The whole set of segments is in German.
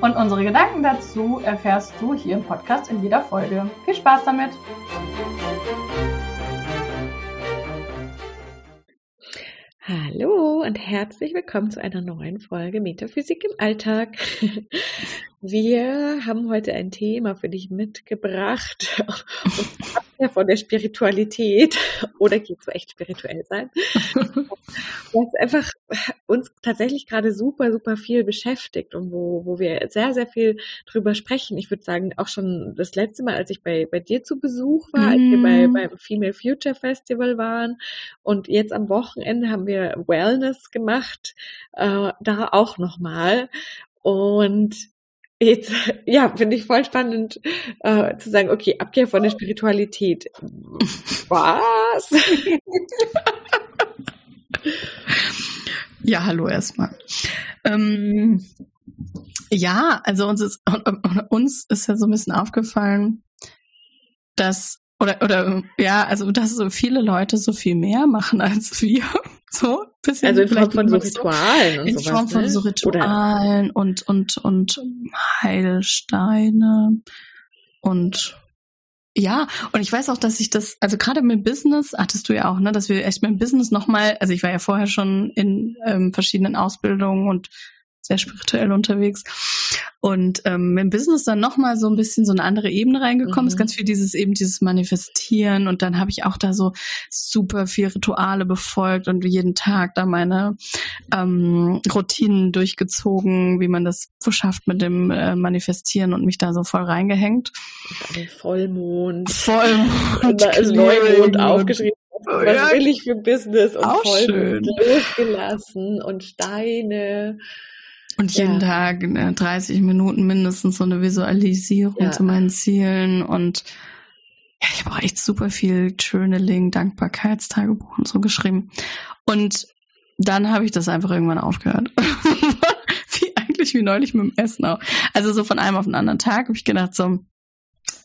Und unsere Gedanken dazu erfährst du hier im Podcast in jeder Folge. Viel Spaß damit! Hallo und herzlich willkommen zu einer neuen Folge Metaphysik im Alltag. Wir haben heute ein Thema für dich mitgebracht. ja von der Spiritualität oder geht so echt spirituell sein, was einfach uns tatsächlich gerade super, super viel beschäftigt und wo, wo wir sehr, sehr viel drüber sprechen. Ich würde sagen, auch schon das letzte Mal, als ich bei, bei dir zu Besuch war, als wir bei, mhm. beim Female Future Festival waren und jetzt am Wochenende haben wir Wellness gemacht, äh, da auch nochmal. Und Jetzt, ja, finde ich voll spannend äh, zu sagen, okay, Abkehr von der Spiritualität. Was? ja, hallo erstmal. Ähm, ja, also uns ist, uns ist ja so ein bisschen aufgefallen, dass oder oder ja, also dass so viele Leute so viel mehr machen als wir. So, bisschen also in Form von so Ritualen und In Form von ne? so Ritualen und und und Heilsteine und ja, und ich weiß auch, dass ich das, also gerade mit Business, hattest du ja auch, ne, dass wir echt mit Business nochmal, also ich war ja vorher schon in ähm, verschiedenen Ausbildungen und sehr spirituell unterwegs. Und ähm, im Business dann nochmal so ein bisschen so eine andere Ebene reingekommen mhm. ist, ganz viel dieses eben dieses Manifestieren und dann habe ich auch da so super viel Rituale befolgt und jeden Tag da meine ähm, Routinen durchgezogen, wie man das so schafft mit dem äh, Manifestieren und mich da so voll reingehängt. Vollmond. Vollmond. Und da ist Neumond aufgeschrieben. Was ja, will ich für Business und Vollmond losgelassen und Steine. Und jeden ja. Tag ne, 30 Minuten mindestens so eine Visualisierung ja. zu meinen Zielen und ja, ich habe auch echt super viel Journaling, Dankbarkeitstagebuch und so geschrieben. Und dann habe ich das einfach irgendwann aufgehört. wie eigentlich wie neulich mit dem Essen auch. Also so von einem auf den anderen Tag habe ich gedacht, so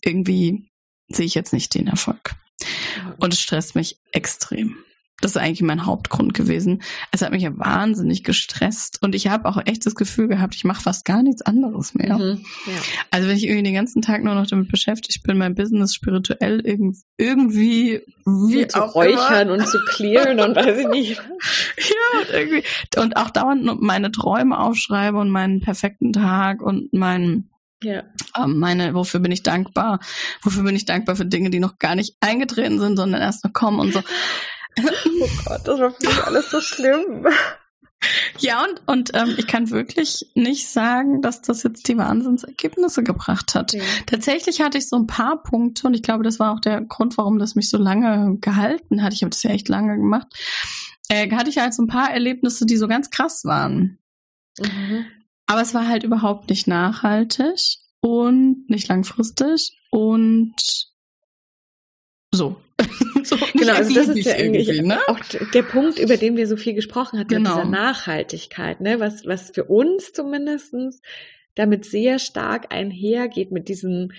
irgendwie sehe ich jetzt nicht den Erfolg. Und es stresst mich extrem. Das ist eigentlich mein Hauptgrund gewesen. Es hat mich ja wahnsinnig gestresst und ich habe auch echt das Gefühl gehabt, ich mache fast gar nichts anderes mehr. Mhm, ja. Also wenn ich irgendwie den ganzen Tag nur noch damit beschäftigt bin, mein Business spirituell irgendwie wie zu räuchern immer. und zu clearen und weiß ich nicht. ja, und irgendwie und auch dauernd meine Träume aufschreibe und meinen perfekten Tag und meinen ja. Ähm, meine, wofür bin ich dankbar? Wofür bin ich dankbar für Dinge, die noch gar nicht eingetreten sind, sondern erst noch kommen und so. Oh Gott, das war für mich alles so schlimm. Ja, und, und ähm, ich kann wirklich nicht sagen, dass das jetzt die Wahnsinnsergebnisse gebracht hat. Ja. Tatsächlich hatte ich so ein paar Punkte und ich glaube, das war auch der Grund, warum das mich so lange gehalten hat. Ich habe das ja echt lange gemacht. Äh, hatte ich halt so ein paar Erlebnisse, die so ganz krass waren. Mhm. Aber es war halt überhaupt nicht nachhaltig und nicht langfristig und so. so genau, also das ist ja eigentlich ne? auch der Punkt, über den wir so viel gesprochen hatten, genau. dieser Nachhaltigkeit, ne? was, was für uns zumindestens damit sehr stark einhergeht mit diesem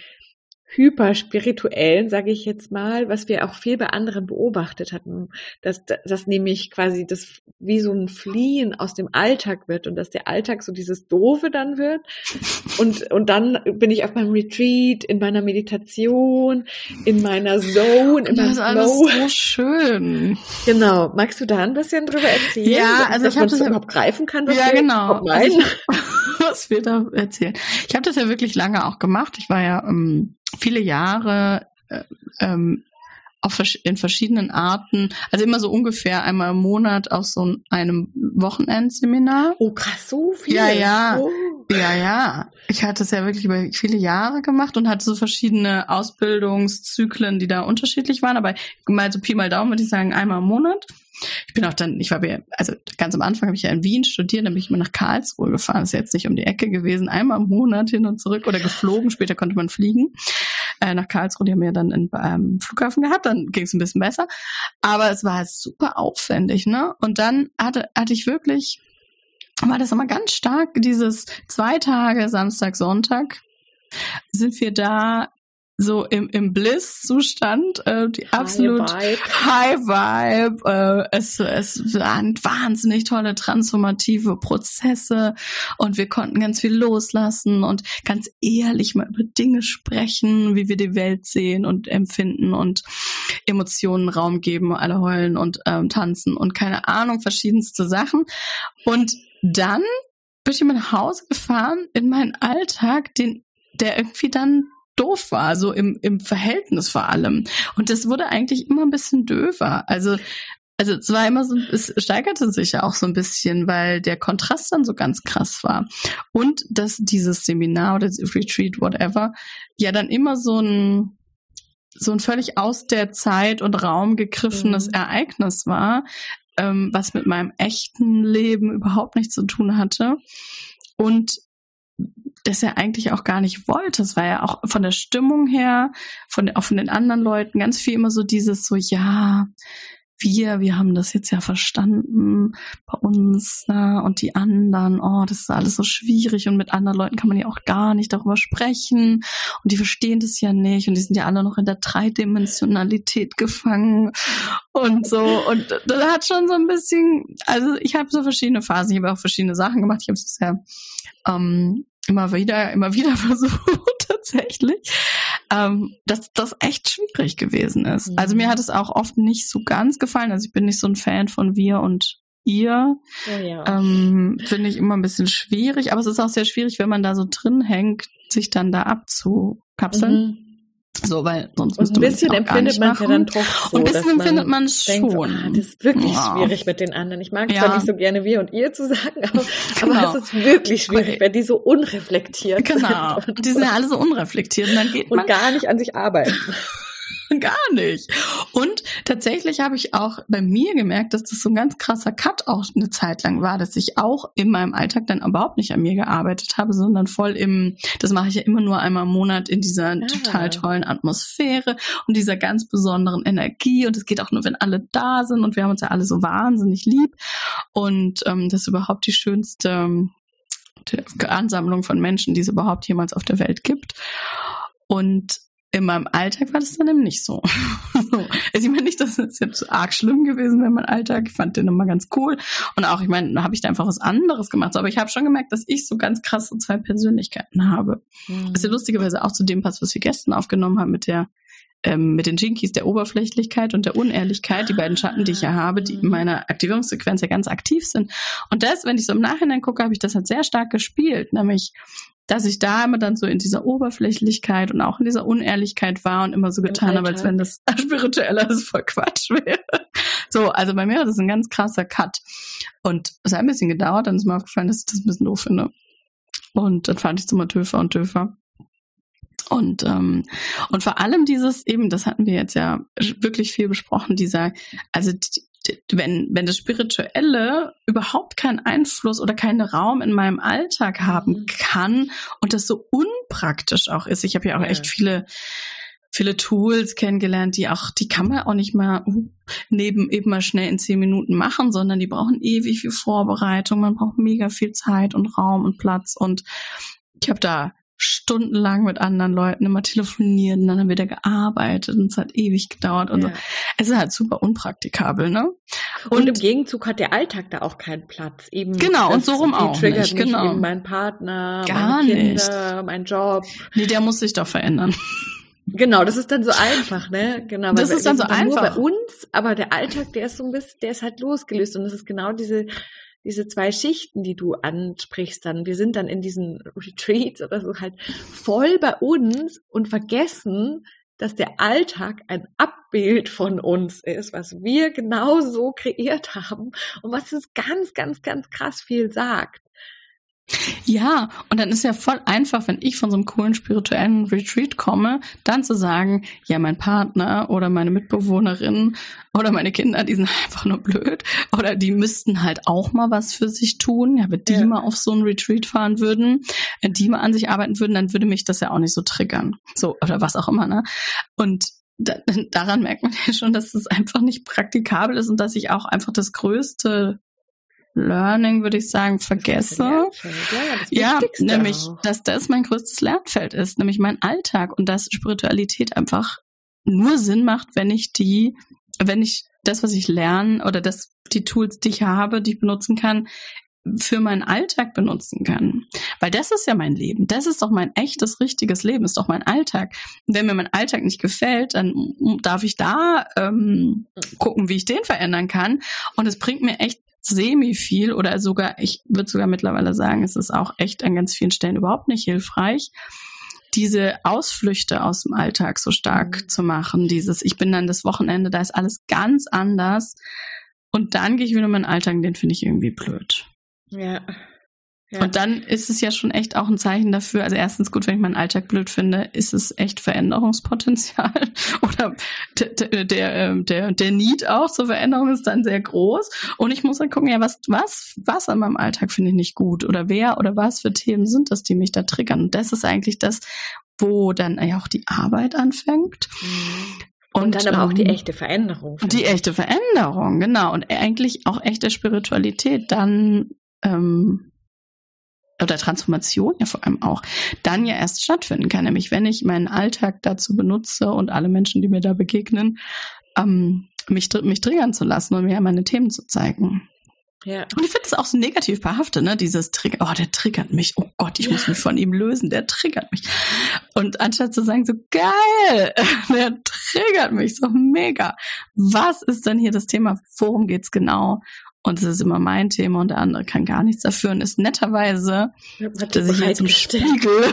hyperspirituellen, sage ich jetzt mal, was wir auch viel bei anderen beobachtet hatten, dass das nämlich quasi das wie so ein Fliehen aus dem Alltag wird und dass der Alltag so dieses Doofe dann wird und und dann bin ich auf meinem Retreat, in meiner Meditation, in meiner Zone, in meinem Das ist alles so schön. Genau. Magst du da ein bisschen drüber erzählen? Ja, also ich habe das überhaupt greifen kann, was ja, wir genau. Also ich, was wir da erzählen. Ich habe das ja wirklich lange auch gemacht. Ich war ja ähm, viele Jahre äh, ähm, auf, in verschiedenen Arten, also immer so ungefähr einmal im Monat auf so einem Wochenendseminar. Oh krass, so viel. Ja, ja. Oh. Ja, ja. Ich hatte es ja wirklich über viele Jahre gemacht und hatte so verschiedene Ausbildungszyklen, die da unterschiedlich waren, aber mal so Pi mal Daumen würde ich sagen, einmal im Monat. Ich bin auch dann, ich war ja, also ganz am Anfang habe ich ja in Wien studiert, dann bin ich immer nach Karlsruhe gefahren. Das ist jetzt nicht um die Ecke gewesen, einmal im Monat hin und zurück oder geflogen, später konnte man fliegen. äh, nach Karlsruhe. Die haben wir dann in, ähm, Flughafen gehabt, dann ging es ein bisschen besser. Aber es war super aufwendig, ne? Und dann hatte, hatte ich wirklich, war das immer ganz stark, dieses zwei Tage, Samstag, Sonntag, sind wir da so im, im Bliss-Zustand, äh, die absolut High Vibe. High Vibe. Äh, es, es waren wahnsinnig tolle transformative Prozesse und wir konnten ganz viel loslassen und ganz ehrlich mal über Dinge sprechen, wie wir die Welt sehen und empfinden und Emotionen Raum geben, alle heulen und ähm, tanzen und keine Ahnung, verschiedenste Sachen. Und dann bin ich nach Hause gefahren in meinen Alltag, den der irgendwie dann doof war, so im, im Verhältnis vor allem. Und das wurde eigentlich immer ein bisschen döver. Also, also es war immer so, es steigerte sich ja auch so ein bisschen, weil der Kontrast dann so ganz krass war. Und dass dieses Seminar oder das Retreat, whatever, ja dann immer so ein, so ein völlig aus der Zeit und Raum gegriffenes mhm. Ereignis war, ähm, was mit meinem echten Leben überhaupt nichts zu tun hatte. Und das er eigentlich auch gar nicht wollte. Es war ja auch von der Stimmung her, von, auch von den anderen Leuten ganz viel immer so dieses so, ja, wir, wir haben das jetzt ja verstanden bei uns ne? und die anderen, oh, das ist alles so schwierig und mit anderen Leuten kann man ja auch gar nicht darüber sprechen und die verstehen das ja nicht und die sind ja alle noch in der Dreidimensionalität gefangen und so und das hat schon so ein bisschen, also ich habe so verschiedene Phasen, ich habe auch verschiedene Sachen gemacht, ich habe es sehr ähm, immer wieder, immer wieder versucht tatsächlich, ähm, dass das echt schwierig gewesen ist. Mhm. Also mir hat es auch oft nicht so ganz gefallen. Also ich bin nicht so ein Fan von wir und ihr. Oh ja. ähm, Finde ich immer ein bisschen schwierig, aber es ist auch sehr schwierig, wenn man da so drin hängt, sich dann da abzukapseln. Mhm. So, weil sonst und ein bisschen empfindet man es ja dann doch so. Und ein bisschen empfindet man es schon. So, ah, das ist wirklich ja. schwierig mit den anderen. Ich mag ja. zwar nicht so gerne wir und ihr zu sagen, aber, genau. aber es ist wirklich schwierig, wenn die so unreflektiert genau. sind. Genau. Die sind ja alle so unreflektiert und dann geht und man gar nicht an sich arbeiten. Gar nicht. Und tatsächlich habe ich auch bei mir gemerkt, dass das so ein ganz krasser Cut auch eine Zeit lang war, dass ich auch in meinem Alltag dann überhaupt nicht an mir gearbeitet habe, sondern voll im, das mache ich ja immer nur einmal im Monat in dieser ah. total tollen Atmosphäre und dieser ganz besonderen Energie. Und es geht auch nur, wenn alle da sind und wir haben uns ja alle so wahnsinnig lieb. Und ähm, das ist überhaupt die schönste ähm, Ansammlung von Menschen, die es überhaupt jemals auf der Welt gibt. Und in meinem Alltag war das dann eben nicht so. so. Also ich meine nicht, dass es jetzt arg schlimm gewesen wäre, mein Alltag. Ich fand den immer ganz cool. Und auch, ich meine, da habe ich da einfach was anderes gemacht. Aber ich habe schon gemerkt, dass ich so ganz krasse zwei Persönlichkeiten habe. Mhm. Was ja lustigerweise auch zu dem passt, was wir gestern aufgenommen haben mit der ähm, mit den Jinkies der Oberflächlichkeit und der Unehrlichkeit, die beiden Schatten, die ich ja habe, die in meiner Aktivierungssequenz ja ganz aktiv sind. Und das, wenn ich so im Nachhinein gucke, habe ich das halt sehr stark gespielt, nämlich dass ich da immer dann so in dieser Oberflächlichkeit und auch in dieser Unehrlichkeit war und immer so getan habe, als wenn das spiritueller ist voll Quatsch wäre. So, also bei mir war das ein ganz krasser Cut. Und es hat ein bisschen gedauert, dann ist mir aufgefallen, dass ich das ein bisschen doof finde. Und dann fand ich es immer töfer und töfer. Und, ähm, und vor allem dieses eben, das hatten wir jetzt ja wirklich viel besprochen, dieser, also wenn, wenn das Spirituelle überhaupt keinen Einfluss oder keinen Raum in meinem Alltag haben mhm. kann und das so unpraktisch auch ist. Ich habe ja auch ja. echt viele viele Tools kennengelernt, die auch, die kann man auch nicht mal uh, neben eben mal schnell in zehn Minuten machen, sondern die brauchen ewig viel Vorbereitung, man braucht mega viel Zeit und Raum und Platz und ich habe da stundenlang mit anderen Leuten immer telefoniert und dann haben wir da gearbeitet und es hat ewig gedauert und ja. so. Es ist halt super unpraktikabel, ne? Und, und, im Gegenzug hat der Alltag da auch keinen Platz. Eben genau, und so rum auch triggert nicht. Genau. Eben mein Partner, Gar meine Kinder, nicht. mein Job. Nee, der muss sich doch verändern. Genau, das ist dann so einfach, ne? Genau, das ist dann so einfach. Nur bei uns, aber der Alltag, der ist so ein bisschen, der ist halt losgelöst und das ist genau diese diese zwei Schichten, die du ansprichst, dann, wir sind dann in diesen Retreats oder so halt voll bei uns und vergessen, dass der Alltag ein Abbild von uns ist, was wir genau so kreiert haben und was uns ganz, ganz, ganz krass viel sagt. Ja, und dann ist ja voll einfach, wenn ich von so einem coolen spirituellen Retreat komme, dann zu sagen, ja, mein Partner oder meine Mitbewohnerin oder meine Kinder, die sind einfach nur blöd oder die müssten halt auch mal was für sich tun. Ja, wenn die ja. mal auf so einen Retreat fahren würden, wenn die mal an sich arbeiten würden, dann würde mich das ja auch nicht so triggern. So, oder was auch immer, ne? Und da, daran merkt man ja schon, dass es einfach nicht praktikabel ist und dass ich auch einfach das größte Learning, würde ich sagen, vergesse. Ja, ja nämlich, auch. dass das mein größtes Lernfeld ist, nämlich mein Alltag und dass Spiritualität einfach nur Sinn macht, wenn ich die, wenn ich das, was ich lerne oder das, die Tools, die ich habe, die ich benutzen kann, für meinen Alltag benutzen kann. Weil das ist ja mein Leben. Das ist doch mein echtes, richtiges Leben, ist doch mein Alltag. Und wenn mir mein Alltag nicht gefällt, dann darf ich da ähm, gucken, wie ich den verändern kann. Und es bringt mir echt semi viel oder sogar, ich würde sogar mittlerweile sagen, es ist auch echt an ganz vielen Stellen überhaupt nicht hilfreich, diese Ausflüchte aus dem Alltag so stark mhm. zu machen. Dieses, ich bin dann das Wochenende, da ist alles ganz anders. Und dann gehe ich wieder in meinen Alltag, den finde ich irgendwie blöd. Ja. Ja. Und dann ist es ja schon echt auch ein Zeichen dafür. Also erstens gut, wenn ich meinen Alltag blöd finde, ist es echt Veränderungspotenzial. Oder der, der, ähm, der, der Need auch zur Veränderung ist dann sehr groß. Und ich muss dann gucken, ja, was, was, was an meinem Alltag finde ich nicht gut? Oder wer oder was für Themen sind das, die mich da triggern? Und das ist eigentlich das, wo dann ja auch die Arbeit anfängt. Mhm. Und, und, dann aber auch die ähm, echte Veränderung. Die echte Veränderung, genau. Und eigentlich auch echte Spiritualität dann ähm, oder Transformation ja vor allem auch, dann ja erst stattfinden kann. Nämlich wenn ich meinen Alltag dazu benutze und alle Menschen, die mir da begegnen, ähm, mich, mich triggern zu lassen und mir meine Themen zu zeigen. Ja. Und ich finde das auch so negativ behaftet, ne? Dieses Trigger, oh, der triggert mich. Oh Gott, ich ja. muss mich von ihm lösen, der triggert mich. Und anstatt zu sagen, so geil, der triggert mich, so mega. Was ist denn hier das Thema? Worum geht's genau? Und es ist immer mein Thema und der andere kann gar nichts dafür und ist netterweise, hat er sich jetzt im Spiegel,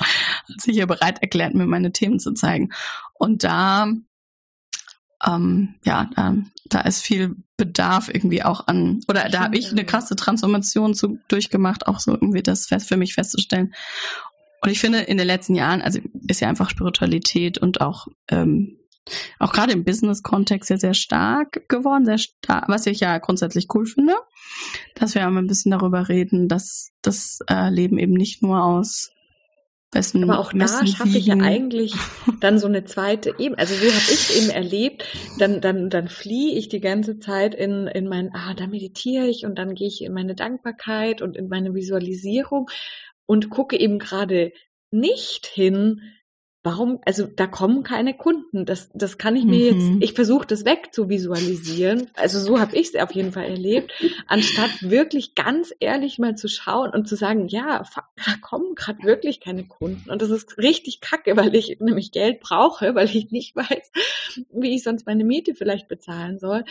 hat sich hier bereit erklärt, mir meine Themen zu zeigen. Und da, ähm, ja, da, da ist viel Bedarf irgendwie auch an, oder da habe ich eine krasse Transformation zu, durchgemacht, auch so irgendwie das fest für mich festzustellen. Und ich finde, in den letzten Jahren, also ist ja einfach Spiritualität und auch ähm, auch gerade im Business-Kontext sehr, sehr stark geworden, sehr stark, was ich ja grundsätzlich cool finde, dass wir einmal ein bisschen darüber reden, dass das äh, Leben eben nicht nur aus besten Aber auch da schaffe ich ja eigentlich dann so eine zweite Ebene. Also so habe ich eben erlebt, dann, dann, dann fliehe ich die ganze Zeit in, in mein, ah, da meditiere ich und dann gehe ich in meine Dankbarkeit und in meine Visualisierung und gucke eben gerade nicht hin, warum, also da kommen keine Kunden. Das, das kann ich mir mhm. jetzt, ich versuche das wegzuvisualisieren. Also so habe ich es auf jeden Fall erlebt, anstatt wirklich ganz ehrlich mal zu schauen und zu sagen, ja, da kommen gerade wirklich keine Kunden. Und das ist richtig kacke, weil ich nämlich Geld brauche, weil ich nicht weiß, wie ich sonst meine Miete vielleicht bezahlen soll.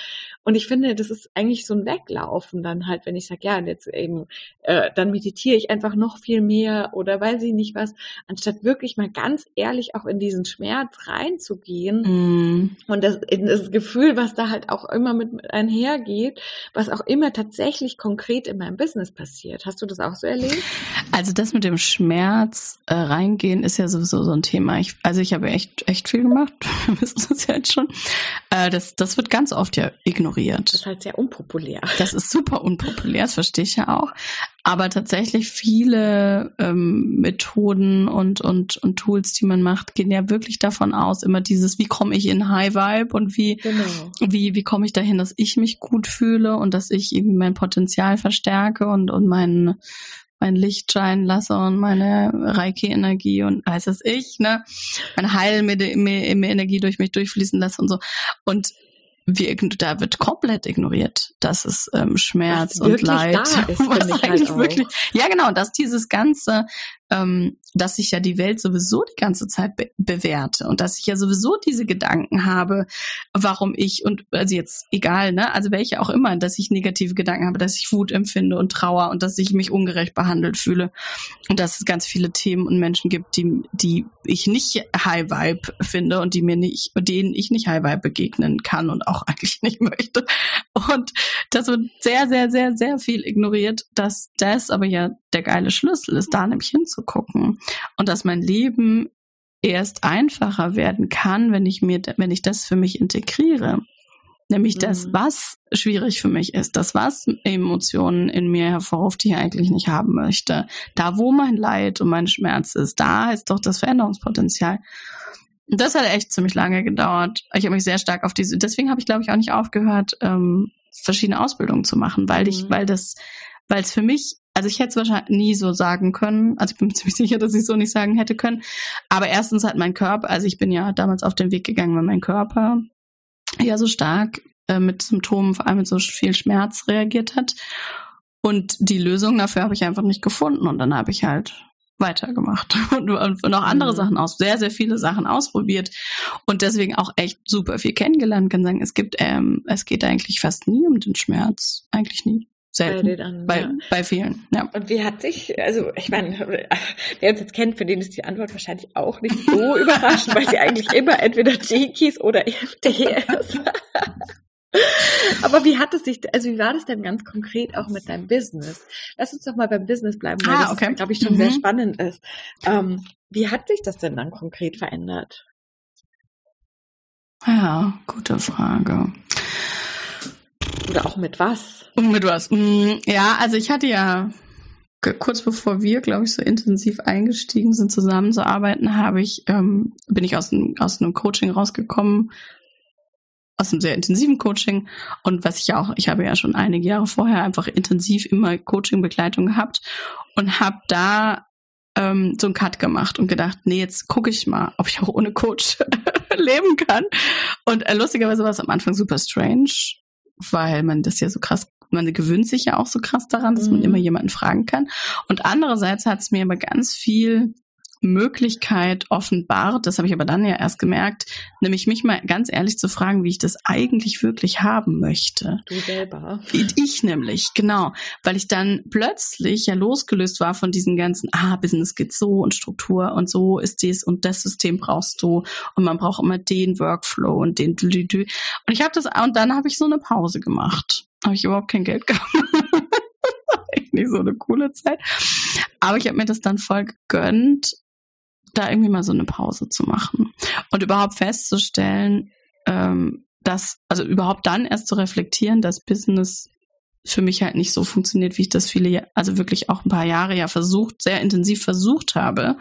Und ich finde, das ist eigentlich so ein Weglaufen dann halt, wenn ich sage, ja, jetzt eben, äh, dann meditiere ich einfach noch viel mehr oder weiß ich nicht was, anstatt wirklich mal ganz ehrlich ehrlich auch in diesen Schmerz reinzugehen mm. und das, in das Gefühl, was da halt auch immer mit einhergeht, was auch immer tatsächlich konkret in meinem Business passiert. Hast du das auch so erlebt? Also das mit dem Schmerz äh, reingehen ist ja sowieso so ein Thema. Ich, also ich habe echt echt viel gemacht, wir wissen das ja jetzt schon. Äh, das, das wird ganz oft ja ignoriert. Das ist halt sehr unpopulär. Das ist super unpopulär, das verstehe ich ja auch. Aber tatsächlich viele ähm, Methoden und, und, und Tools, die man macht, gehen ja wirklich davon aus, immer dieses, wie komme ich in High Vibe und wie, genau. wie, wie komme ich dahin, dass ich mich gut fühle und dass ich irgendwie mein Potenzial verstärke und, und mein, mein Licht scheinen lasse und meine Reiki-Energie und weiß es ich, ne, meine Heil-Energie durch mich durchfließen lasse und so. Und wir, da wird komplett ignoriert, dass es ähm, Schmerz und Leid, da ist, was eigentlich halt wirklich, ja genau, dass dieses ganze ähm, dass ich ja die Welt sowieso die ganze Zeit be bewerte und dass ich ja sowieso diese Gedanken habe, warum ich und also jetzt egal, ne, also welche auch immer, dass ich negative Gedanken habe, dass ich Wut empfinde und Trauer und dass ich mich ungerecht behandelt fühle und dass es ganz viele Themen und Menschen gibt, die die ich nicht High Vibe finde und die mir nicht denen ich nicht High Vibe begegnen kann und auch eigentlich nicht möchte. Und das wird sehr sehr sehr sehr viel ignoriert, dass das aber ja der geile Schlüssel ist, da nämlich hinzugucken. Und dass mein Leben erst einfacher werden kann, wenn ich mir, wenn ich das für mich integriere. Nämlich mhm. das, was schwierig für mich ist, das, was Emotionen in mir hervorruft, die ich eigentlich nicht haben möchte. Da, wo mein Leid und mein Schmerz ist, da ist doch das Veränderungspotenzial. Und das hat echt ziemlich lange gedauert. Ich habe mich sehr stark auf diese, deswegen habe ich, glaube ich, auch nicht aufgehört, ähm, verschiedene Ausbildungen zu machen, weil ich, mhm. weil das, weil es für mich also ich hätte es wahrscheinlich nie so sagen können. Also ich bin mir ziemlich sicher, dass ich es so nicht sagen hätte können. Aber erstens hat mein Körper, also ich bin ja damals auf den Weg gegangen, weil mein Körper ja so stark äh, mit Symptomen, vor allem mit so viel Schmerz reagiert hat. Und die Lösung dafür habe ich einfach nicht gefunden. Und dann habe ich halt weitergemacht und, und noch andere mhm. Sachen aus, sehr, sehr viele Sachen ausprobiert und deswegen auch echt super viel kennengelernt. Kann sagen, es gibt, ähm, es geht eigentlich fast nie um den Schmerz. Eigentlich nie. Selten. Bei, den bei, ja. bei vielen, ja. Und wie hat sich, also ich meine, wer uns jetzt kennt, für den ist die Antwort wahrscheinlich auch nicht so überraschend, weil sie eigentlich immer entweder Jinkies oder EFT ist. Aber wie hat es sich, also wie war das denn ganz konkret auch mit deinem Business? Lass uns doch mal beim Business bleiben, weil ah, okay. das, glaube ich, schon mhm. sehr spannend ist. Ähm, wie hat sich das denn dann konkret verändert? Ja, gute Frage. Oder auch mit was? Mit was? Mm, ja, also ich hatte ja kurz bevor wir, glaube ich, so intensiv eingestiegen sind, zusammenzuarbeiten, habe ich, ähm, bin ich aus, einem, aus einem Coaching rausgekommen, aus einem sehr intensiven Coaching. Und was ich auch, ich habe ja schon einige Jahre vorher einfach intensiv immer Coaching-Begleitung gehabt und habe da ähm, so einen Cut gemacht und gedacht, nee, jetzt gucke ich mal, ob ich auch ohne Coach leben kann. Und äh, lustigerweise war es am Anfang super strange, weil man das ja so krass, man gewöhnt sich ja auch so krass daran, dass mhm. man immer jemanden fragen kann. Und andererseits hat es mir aber ganz viel Möglichkeit offenbart, das habe ich aber dann ja erst gemerkt, nämlich mich mal ganz ehrlich zu fragen, wie ich das eigentlich wirklich haben möchte. Du selber. Ich nämlich, genau, weil ich dann plötzlich ja losgelöst war von diesen ganzen, ah, Business geht so und Struktur und so ist dies und das System brauchst du und man braucht immer den Workflow und den und ich habe das und dann habe ich so eine Pause gemacht. Habe ich überhaupt kein Geld gehabt. echt nicht so eine coole Zeit. Aber ich habe mir das dann voll gegönnt da irgendwie mal so eine Pause zu machen. Und überhaupt festzustellen, ähm, dass, also überhaupt dann erst zu reflektieren, dass Business für mich halt nicht so funktioniert, wie ich das viele, also wirklich auch ein paar Jahre ja versucht, sehr intensiv versucht habe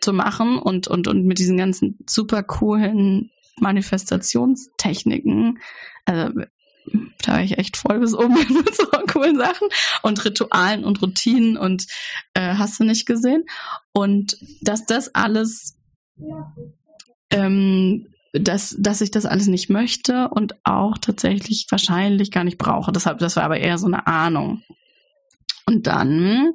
zu machen und, und, und mit diesen ganzen super coolen Manifestationstechniken, also da war ich echt voll bis oben mit so coolen Sachen und Ritualen und Routinen und äh, hast du nicht gesehen. Und dass das alles, ähm, dass, dass ich das alles nicht möchte und auch tatsächlich wahrscheinlich gar nicht brauche. Deshalb, das war aber eher so eine Ahnung. Und dann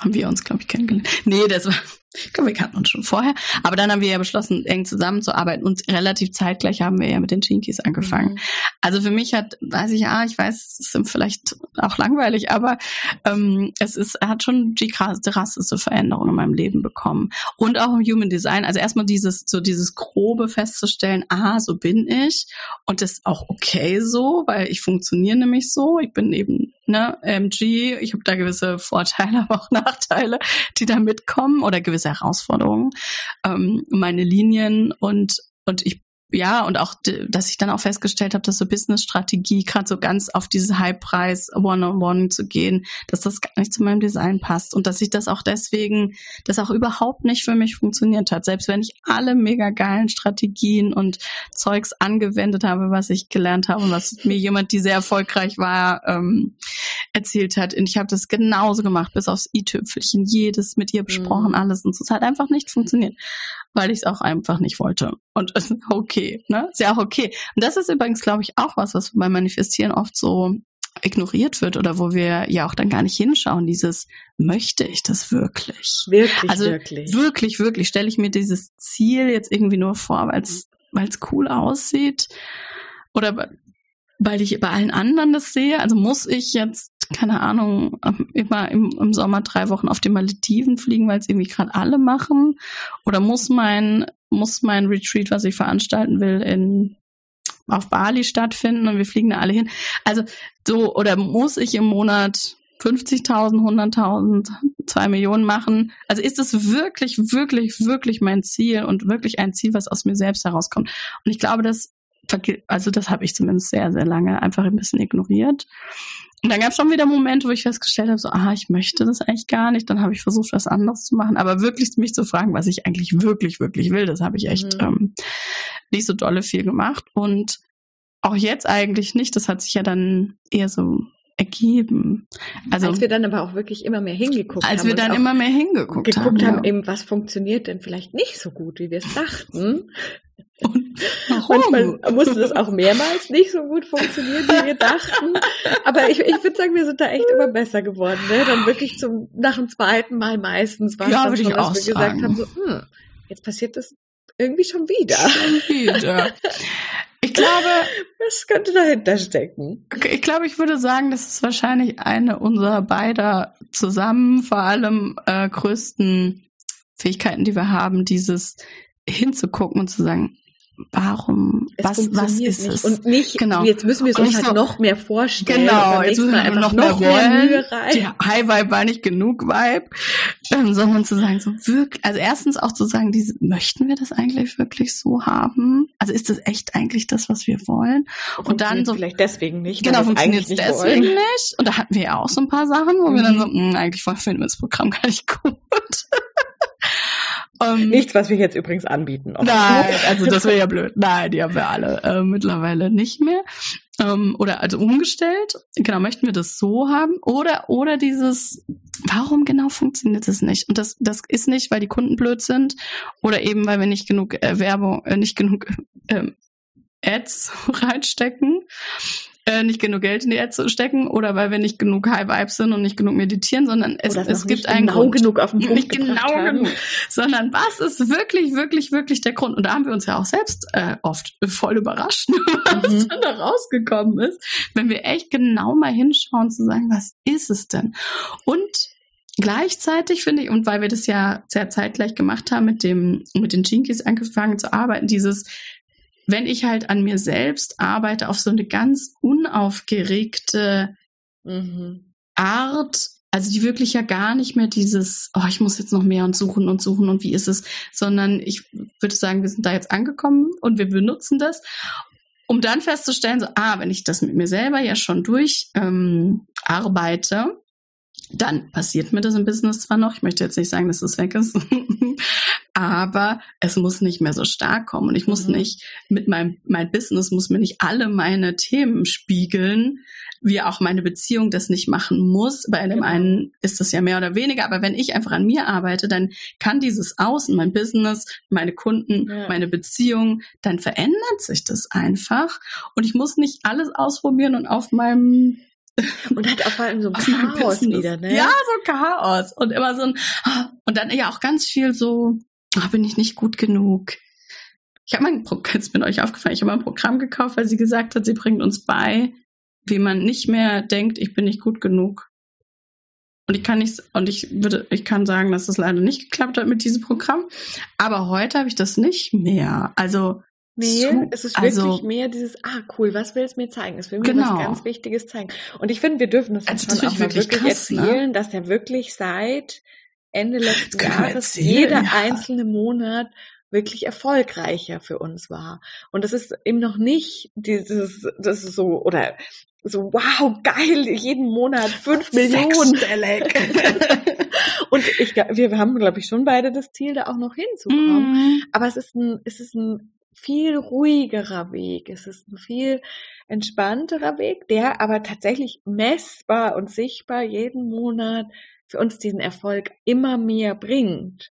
haben wir uns, glaube ich, kennengelernt. Nee, das war, wir kannten uns schon vorher. Aber dann haben wir ja beschlossen, eng zusammenzuarbeiten und relativ zeitgleich haben wir ja mit den Chinkies angefangen. Mhm. Also für mich hat, weiß ich, ja, ich weiß, es ist vielleicht auch langweilig, aber ähm, es ist, hat schon die krasseste Veränderung in meinem Leben bekommen. Und auch im Human Design. Also erstmal dieses, so dieses grobe festzustellen, aha, so bin ich. Und das ist auch okay so, weil ich funktioniere nämlich so. Ich bin eben ne, MG, ich habe da gewisse Vorteile, aber auch Nachteile, die da mitkommen oder gewisse Herausforderungen. Ähm, meine Linien und und ich ja, und auch, dass ich dann auch festgestellt habe, dass so Business-Strategie, gerade so ganz auf diese High-Preis One-on-One zu gehen, dass das gar nicht zu meinem Design passt und dass ich das auch deswegen, das auch überhaupt nicht für mich funktioniert hat. Selbst wenn ich alle mega geilen Strategien und Zeugs angewendet habe, was ich gelernt habe und was mir jemand, die sehr erfolgreich war, ähm, erzählt hat. Und ich habe das genauso gemacht, bis aufs i-Tüpfelchen, jedes mit ihr besprochen, mhm. alles. Und es hat einfach nicht funktioniert weil ich es auch einfach nicht wollte. Und es ist okay, ne? Ist ja auch okay. Und das ist übrigens, glaube ich, auch was, was beim Manifestieren oft so ignoriert wird oder wo wir ja auch dann gar nicht hinschauen, dieses möchte ich das wirklich? Wirklich, also wirklich. Wirklich, wirklich. Stelle ich mir dieses Ziel jetzt irgendwie nur vor, weil es weil es cool aussieht oder weil ich bei allen anderen das sehe. Also muss ich jetzt, keine Ahnung, ähm, immer im, im Sommer drei Wochen auf die Malediven fliegen, weil es irgendwie gerade alle machen? Oder muss mein, muss mein Retreat, was ich veranstalten will, in auf Bali stattfinden und wir fliegen da alle hin. Also so, oder muss ich im Monat 50.000, 100.000, 2 Millionen machen? Also ist es wirklich, wirklich, wirklich mein Ziel und wirklich ein Ziel, was aus mir selbst herauskommt? Und ich glaube, das, also das habe ich zumindest sehr, sehr lange einfach ein bisschen ignoriert. Und dann gab es schon wieder Momente, wo ich festgestellt habe, so, ah, ich möchte das eigentlich gar nicht. Dann habe ich versucht, was anderes zu machen. Aber wirklich mich zu fragen, was ich eigentlich wirklich, wirklich will, das habe ich echt mhm. ähm, nicht so dolle viel gemacht. Und auch jetzt eigentlich nicht. Das hat sich ja dann eher so ergeben. Also als wir dann aber auch wirklich immer mehr hingeguckt als haben. Als wir dann immer mehr hingeguckt geguckt haben, haben ja. eben was funktioniert denn vielleicht nicht so gut, wie wir es dachten. Und Manchmal musste das auch mehrmals nicht so gut funktionieren, wie wir dachten. Aber ich, ich würde sagen, wir sind da echt immer besser geworden. Ne? Dann wirklich zum nach dem zweiten Mal meistens war es ja, dann schon, dass wir sagen. gesagt haben, so, hm, jetzt passiert das irgendwie schon wieder. Schon wieder. Ich glaube, was könnte dahinter stecken? Ich glaube, ich würde sagen, das ist wahrscheinlich eine unserer beider zusammen vor allem äh, größten Fähigkeiten, die wir haben, dieses hinzugucken und zu sagen, warum, es was, was ist nicht. es? Und nicht, genau. jetzt müssen wir es uns halt so, noch mehr vorstellen. Genau, jetzt müssen wir einfach noch, noch mehr, mehr Mühe rein. Die High Vibe war nicht genug Vibe, ähm, sondern zu sagen, so wirklich, also erstens auch zu sagen, diese, möchten wir das eigentlich wirklich so haben? Also ist das echt eigentlich das, was wir wollen? Und dann so. Vielleicht deswegen nicht. Genau, funktioniert es deswegen wollen. nicht. Und da hatten wir ja auch so ein paar Sachen, wo mhm. wir dann so, mh, hm, eigentlich finden wir das Programm gar nicht gut. Um, ähm, Nichts, was wir jetzt übrigens anbieten. Nein, also das wäre ja blöd. Nein, die haben wir alle äh, mittlerweile nicht mehr. Ähm, oder also umgestellt. Genau, möchten wir das so haben? Oder, oder dieses, warum genau funktioniert das nicht? Und das, das ist nicht, weil die Kunden blöd sind oder eben, weil wir nicht genug äh, Werbung, äh, nicht genug äh, Ads reinstecken, äh, nicht genug Geld in die Ads stecken oder weil wir nicht genug High Vibes sind und nicht genug meditieren, sondern es, es gibt einen genau Grund. genug auf den Punkt Nicht genau haben. genug, sondern was ist wirklich, wirklich, wirklich der Grund? Und da haben wir uns ja auch selbst äh, oft voll überrascht, was mhm. dann da rausgekommen ist, wenn wir echt genau mal hinschauen zu sagen, was ist es denn? Und Gleichzeitig finde ich, und weil wir das ja sehr zeitgleich gemacht haben, mit dem, mit den Jinkies angefangen zu arbeiten, dieses, wenn ich halt an mir selbst arbeite auf so eine ganz unaufgeregte mhm. Art, also die wirklich ja gar nicht mehr dieses, oh, ich muss jetzt noch mehr und suchen und suchen und wie ist es, sondern ich würde sagen, wir sind da jetzt angekommen und wir benutzen das, um dann festzustellen, so, ah, wenn ich das mit mir selber ja schon durch ähm, arbeite, dann passiert mir das im Business zwar noch, ich möchte jetzt nicht sagen, dass es weg ist, aber es muss nicht mehr so stark kommen und ich muss mhm. nicht mit meinem mein Business muss mir nicht alle meine Themen spiegeln, wie auch meine Beziehung das nicht machen muss. Bei dem genau. einen ist das ja mehr oder weniger, aber wenn ich einfach an mir arbeite, dann kann dieses Außen, mein Business, meine Kunden, ja. meine Beziehung, dann verändert sich das einfach und ich muss nicht alles ausprobieren und auf meinem und hat auch vor allem so ein Chaos wieder, ne? Ja, so Chaos. Und immer so ein, und dann ja auch ganz viel so, oh, bin ich nicht gut genug? Ich habe mein Programm, jetzt bin euch aufgefallen, ich habe ein Programm gekauft, weil sie gesagt hat, sie bringt uns bei, wie man nicht mehr denkt, ich bin nicht gut genug. Und ich kann nicht, und ich würde, ich kann sagen, dass das leider nicht geklappt hat mit diesem Programm. Aber heute habe ich das nicht mehr. Also, Nee, so, es ist wirklich also, mehr dieses, ah cool, was will es mir zeigen? Es will mir genau. was ganz Wichtiges zeigen. Und ich finde, wir dürfen das also, schon das auch wirklich, wirklich krass, ne? erzählen, ne? dass er wirklich seit Ende letzten Jahres jeder ja. einzelne Monat wirklich erfolgreicher für uns war. Und das ist eben noch nicht dieses, das ist so, oder so, wow, geil, jeden Monat fünf Millionen. Und ich, wir haben, glaube ich, schon beide das Ziel, da auch noch hinzukommen. Mm. Aber es ist ein, es ist ein viel ruhigerer Weg. Es ist ein viel entspannterer Weg, der aber tatsächlich messbar und sichtbar jeden Monat für uns diesen Erfolg immer mehr bringt.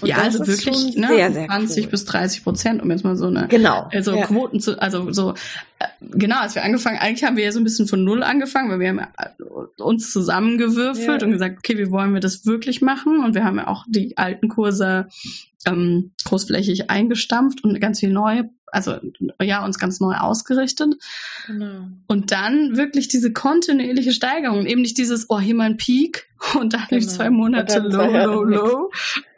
Und ja, also wirklich ne, sehr, sehr 20 cool. bis 30 Prozent, um jetzt mal so eine genau, also ja. Quoten zu, also so äh, genau, als wir angefangen, eigentlich haben wir ja so ein bisschen von null angefangen, weil wir haben äh, uns zusammengewürfelt ja. und gesagt, okay, wie wollen wir das wirklich machen? Und wir haben ja auch die alten Kurse ähm, großflächig eingestampft und ganz viel neue also ja, uns ganz neu ausgerichtet. Genau. Und dann wirklich diese kontinuierliche Steigerung, eben nicht dieses, oh, hier mal ein Peak und dann genau. zwei Monate low, low, low.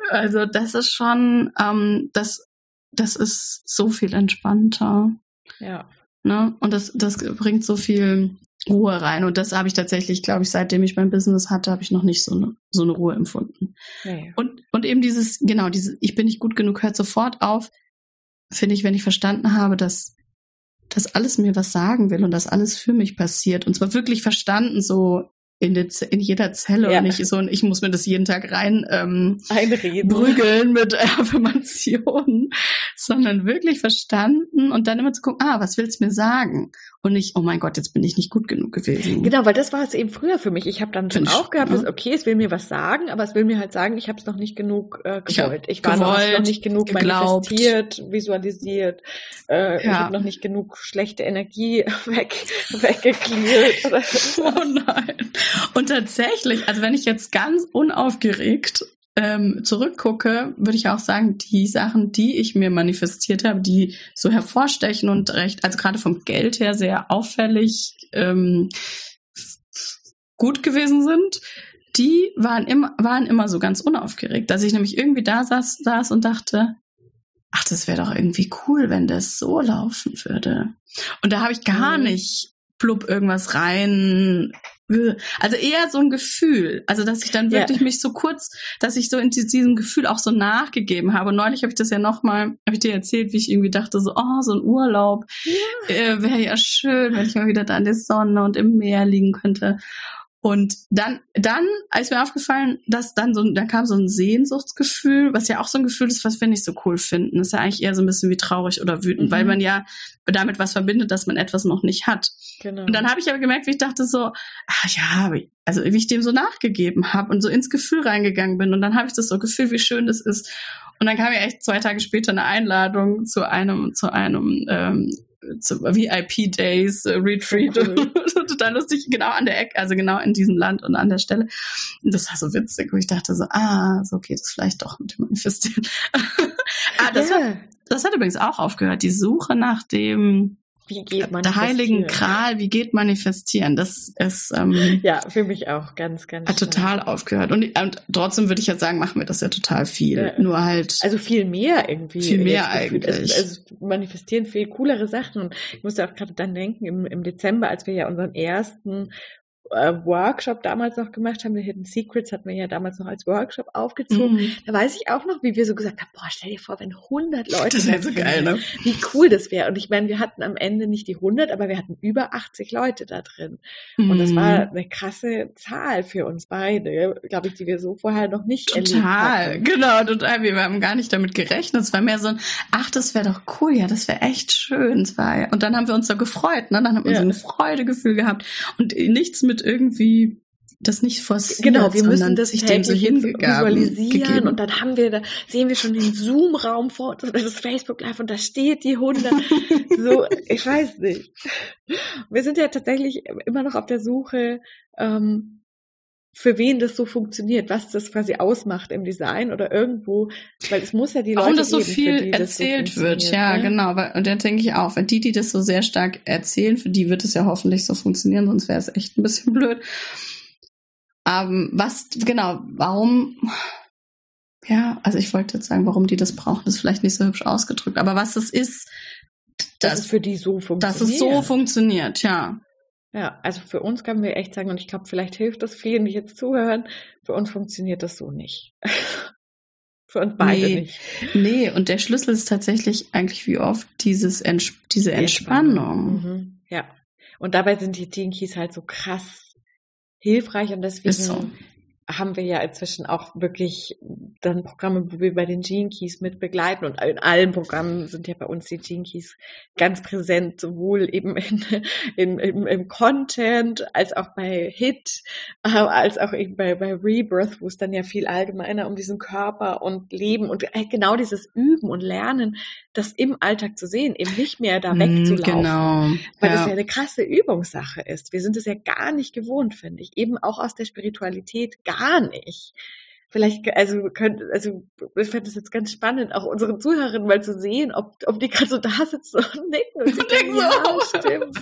Also das ist schon, ähm, das, das ist so viel entspannter. Ja. Ne? Und das, das bringt so viel Ruhe rein. Und das habe ich tatsächlich, glaube ich, seitdem ich mein Business hatte, habe ich noch nicht so eine, so eine Ruhe empfunden. Nee. Und, und eben dieses, genau, dieses, ich bin nicht gut genug, hört sofort auf finde ich, wenn ich verstanden habe, dass das alles mir was sagen will und dass alles für mich passiert und zwar wirklich verstanden, so in, der, in jeder Zelle ja. und nicht so, und ich muss mir das jeden Tag rein ähm, Einreden. prügeln mit Affirmationen, sondern wirklich verstanden und dann immer zu gucken, ah, was willst du mir sagen? Und nicht, oh mein Gott, jetzt bin ich nicht gut genug gewesen. Genau, weil das war es eben früher für mich. Ich habe dann schon auch gehabt, dass, okay, es will mir was sagen, aber es will mir halt sagen, ich habe es noch nicht genug äh, gewollt. Ich, ich war gewollt, noch, noch, nicht genug geglaubt. manifestiert, visualisiert. Äh, ja. Ich habe noch nicht genug schlechte Energie weg, weggeklärt. oh nein. Und tatsächlich, also wenn ich jetzt ganz unaufgeregt ähm, zurückgucke, würde ich auch sagen, die Sachen, die ich mir manifestiert habe, die so hervorstechen und recht, also gerade vom Geld her sehr auffällig ähm, gut gewesen sind, die waren immer, waren immer so ganz unaufgeregt, dass ich nämlich irgendwie da saß, saß und dachte, ach, das wäre doch irgendwie cool, wenn das so laufen würde. Und da habe ich gar mhm. nicht plupp irgendwas rein also eher so ein Gefühl, also dass ich dann wirklich ja. mich so kurz, dass ich so in diesem Gefühl auch so nachgegeben habe. Und neulich habe ich das ja nochmal, habe ich dir erzählt, wie ich irgendwie dachte, so, oh, so ein Urlaub ja. äh, wäre ja schön, wenn ich mal wieder da in der Sonne und im Meer liegen könnte. Und dann, dann ist mir aufgefallen, dass dann so, dann kam so ein Sehnsuchtsgefühl, was ja auch so ein Gefühl ist, was wir nicht so cool finden. Das ist ja eigentlich eher so ein bisschen wie traurig oder wütend, mhm. weil man ja damit was verbindet, dass man etwas noch nicht hat. Genau. Und dann habe ich aber gemerkt, wie ich dachte so, ach ja, also wie ich dem so nachgegeben habe und so ins Gefühl reingegangen bin. Und dann habe ich das so gefühlt, wie schön das ist. Und dann kam ja echt zwei Tage später eine Einladung zu einem, zu einem ähm, VIP Days äh, Retreat mhm. total lustig, genau an der Ecke, also genau in diesem Land und an der Stelle. Und das war so witzig, wo ich dachte so, ah, so geht es vielleicht doch mit dem Manifestieren. ah, das, yeah. hat, das hat übrigens auch aufgehört, die Suche nach dem wie geht man der heiligen Kral, wie geht manifestieren? Das ist ähm, ja für mich auch ganz, ganz hat total aufgehört. Und, und, trotzdem würde ich jetzt sagen, machen wir das ja total viel. Ja. Nur halt also viel mehr irgendwie. Viel mehr eigentlich. Also, also, manifestieren viel coolere Sachen. Und ich musste auch gerade dann denken im, im Dezember, als wir ja unseren ersten äh, Workshop damals noch gemacht haben, Hidden Secrets hatten wir ja damals noch als Workshop aufgezogen. Mhm. Da weiß ich auch noch, wie wir so gesagt haben, boah, stell dir vor, wenn 100 Leute Das wäre so geil, ne? Wie cool das wäre. Und ich meine, wir hatten am Ende nicht die 100, aber wir hatten über 80 Leute da drin. Mhm. Und das war mhm. eine krasse Zahl für uns beide, glaube ich, die wir so vorher noch nicht Total, genau, total. Wir haben gar nicht damit gerechnet. Es war mehr so ein, ach, das wäre doch cool, ja, das wäre echt schön. Es war, und dann haben wir uns so gefreut, ne? Dann haben wir ja. so ein Freudegefühl gehabt und nichts mit irgendwie das nicht forciert, genau, wir müssen das sich dem so visualisieren gegeben. und dann haben wir da sehen wir schon den Zoom Raum vor uns, das ist Facebook Live und da steht die Hunde so ich weiß nicht wir sind ja tatsächlich immer noch auf der Suche ähm, für wen das so funktioniert, was das quasi ausmacht im Design oder irgendwo, weil es muss ja die Warum Leute das so geben, viel erzählt so wird, ja, ne? genau. Und da denke ich auch, wenn die, die das so sehr stark erzählen, für die wird es ja hoffentlich so funktionieren, sonst wäre es echt ein bisschen blöd. Ähm, was, genau, warum, ja, also ich wollte jetzt sagen, warum die das brauchen, ist vielleicht nicht so hübsch ausgedrückt, aber was das ist, dass das, es für die so funktioniert. Dass es so funktioniert, ja. Ja, also für uns können wir echt sagen, und ich glaube, vielleicht hilft das vielen, die jetzt zuhören, für uns funktioniert das so nicht. für uns beide nee, nicht. Nee, und der Schlüssel ist tatsächlich eigentlich wie oft dieses Ents diese Entspannung. Mhm, ja. Und dabei sind die Jinkies halt so krass hilfreich und deswegen so. Haben wir ja inzwischen auch wirklich dann Programme, wo wir bei den Gene Keys mit begleiten und in allen Programmen sind ja bei uns die Gene Keys ganz präsent, sowohl eben in, in, in im Content als auch bei Hit, äh, als auch eben bei, bei Rebirth, wo es dann ja viel allgemeiner um diesen Körper und Leben und äh, genau dieses Üben und Lernen, das im Alltag zu sehen, eben nicht mehr da Mhm, wegzulaufen. Genau. Weil das Ja. ja eine krasse Übungssache ist. Wir sind es ja gar nicht gewohnt, finde ich. Eben auch aus der Spiritualität gar nicht. Vielleicht, also, könnt, also, ich fände es jetzt ganz spannend, auch unseren Zuhörern mal zu sehen, ob, ob die gerade so da sitzen und nicken und sich denken, so. ja, stimmt.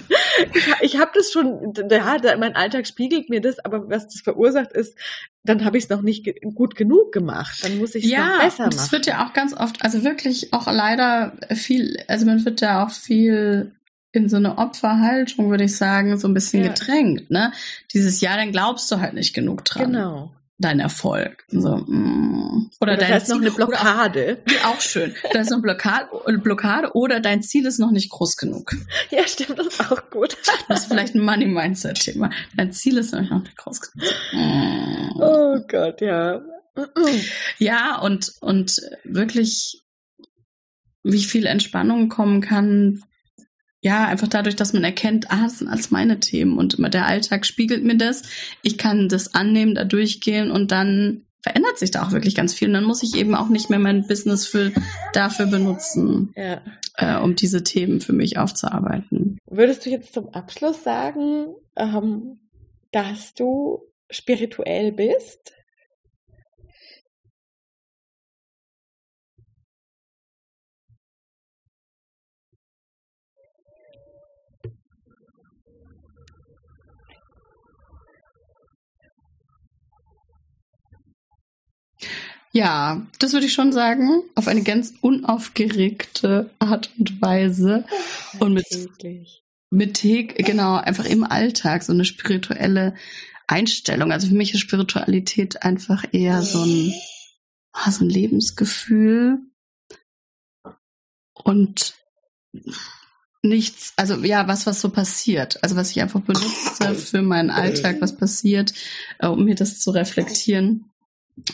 Ich, ich habe das schon, ja, da- mein Alltag spiegelt mir das, aber was das verursacht ist, dann habe ich es noch nicht ge gut genug gemacht. Dann muss ich es noch Ja, besser und es machen. wird ja auch ganz oft, also wirklich auch leider viel, also man wird ja auch viel in so eine Opferhaltung, würde ich sagen, so ein bisschen Ja. gedrängt, ne? Dieses Jahr, dann glaubst du halt nicht genug dran. Genau. Dein Erfolg. So, mm. Oder, Oder dein da ist noch eine Blockade. Auch, auch schön. Da ist noch eine Blockade, Blockade oder dein Ziel ist noch nicht groß genug. Ja, stimmt, das ist auch gut. Das ist vielleicht ein Money-Mindset-Thema. Dein Ziel ist noch nicht groß genug. Mm. Oh Gott, ja. Ja, und, und wirklich, wie viel Entspannung kommen kann. Ja, einfach dadurch, dass man erkennt, ah, das sind alles meine Themen und immer der Alltag spiegelt mir das. Ich kann das annehmen, da durchgehen und dann verändert sich da auch wirklich ganz viel. Und dann muss ich eben auch nicht mehr mein Business für, dafür benutzen, Ja. äh, um diese Themen für mich aufzuarbeiten. Würdest du jetzt zum Abschluss sagen, ähm, dass du spirituell bist? Ja, das würde ich schon sagen. Auf eine ganz unaufgeregte Art und Weise. Und mit mit genau, einfach im Alltag so eine spirituelle Einstellung. Also für mich ist Spiritualität einfach eher so ein, ah, so ein Lebensgefühl und nichts, also ja, was, was so passiert. Also was ich einfach benutze für meinen Alltag, was passiert, äh, um mir das zu reflektieren.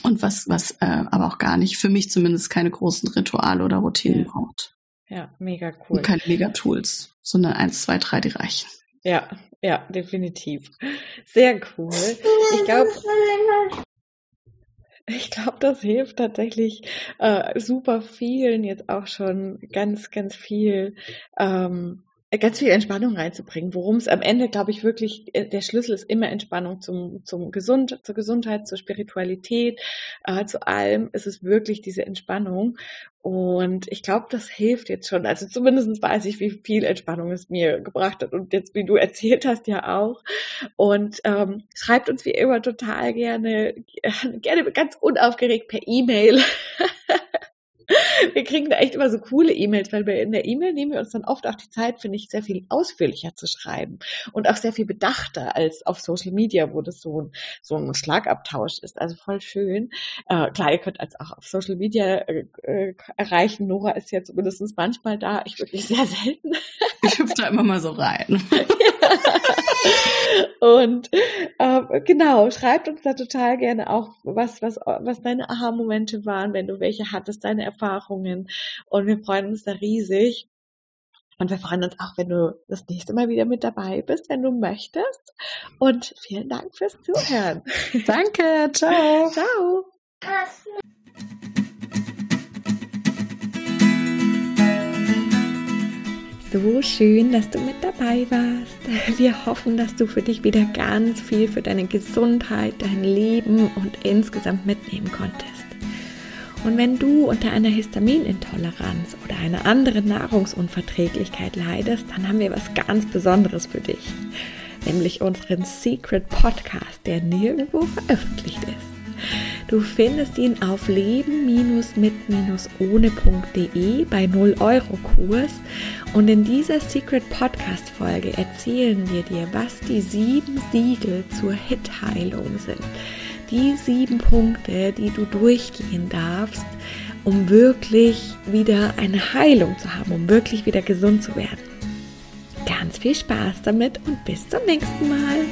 Und was, was äh, aber auch gar nicht, für mich zumindest keine großen Rituale oder Routinen Ja. braucht. Ja, mega cool. Und keine Megatools, sondern eins, zwei, drei, die reichen. Ja, ja, definitiv. Sehr cool. Ich glaube, ich glaube, das hilft tatsächlich äh, super vielen jetzt auch schon ganz, ganz viel, ähm, ganz viel Entspannung reinzubringen. Worum es am Ende, glaube ich, wirklich äh, der Schlüssel ist immer Entspannung zum, zum Gesund, zur Gesundheit, zur Spiritualität, äh, zu allem. ist Es wirklich diese Entspannung. Und ich glaube, das hilft jetzt schon. Also zumindest weiß ich, wie viel Entspannung es mir gebracht hat. Und jetzt, wie du erzählt hast, ja auch. Und ähm, schreibt uns wie immer total gerne, gerne ganz unaufgeregt per E-Mail. Wir kriegen da echt immer so coole E-Mails, weil wir in der E-Mail nehmen wir uns dann oft auch die Zeit, finde ich, sehr viel ausführlicher zu schreiben und auch sehr viel bedachter als auf Social Media, wo das so ein, so ein Schlagabtausch ist. Also voll schön. Äh, klar, ihr könnt als auch auf Social Media äh, äh, erreichen. Nora ist ja zumindest manchmal da. Ich wirklich sehr selten. Ich hüpfe da immer mal so rein. Und ähm, genau, schreibt uns da total gerne auch, was, was, was deine Aha-Momente waren, wenn du welche hattest, deine Erfahrungen. Und wir freuen uns da riesig. Und wir freuen uns auch, wenn du das nächste Mal wieder mit dabei bist, wenn du möchtest. Und vielen Dank fürs Zuhören. Danke, ciao. Ciao. So schön, dass du mit dabei warst. Wir hoffen, dass du für dich wieder ganz viel für deine Gesundheit, dein Leben und insgesamt mitnehmen konntest. Und wenn du unter einer Histaminintoleranz oder einer anderen Nahrungsunverträglichkeit leidest, dann haben wir was ganz Besonderes für dich. Nämlich unseren Secret Podcast, der nirgendwo veröffentlicht ist. Du findest ihn auf leben-mit-ohne.de bei 0 Euro Kurs und in dieser Secret Podcast Folge erzählen wir dir, was die sieben Siegel zur Hitheilung sind. Die sieben Punkte, die du durchgehen darfst, um wirklich wieder eine Heilung zu haben, um wirklich wieder gesund zu werden. Ganz viel Spaß damit und bis zum nächsten Mal.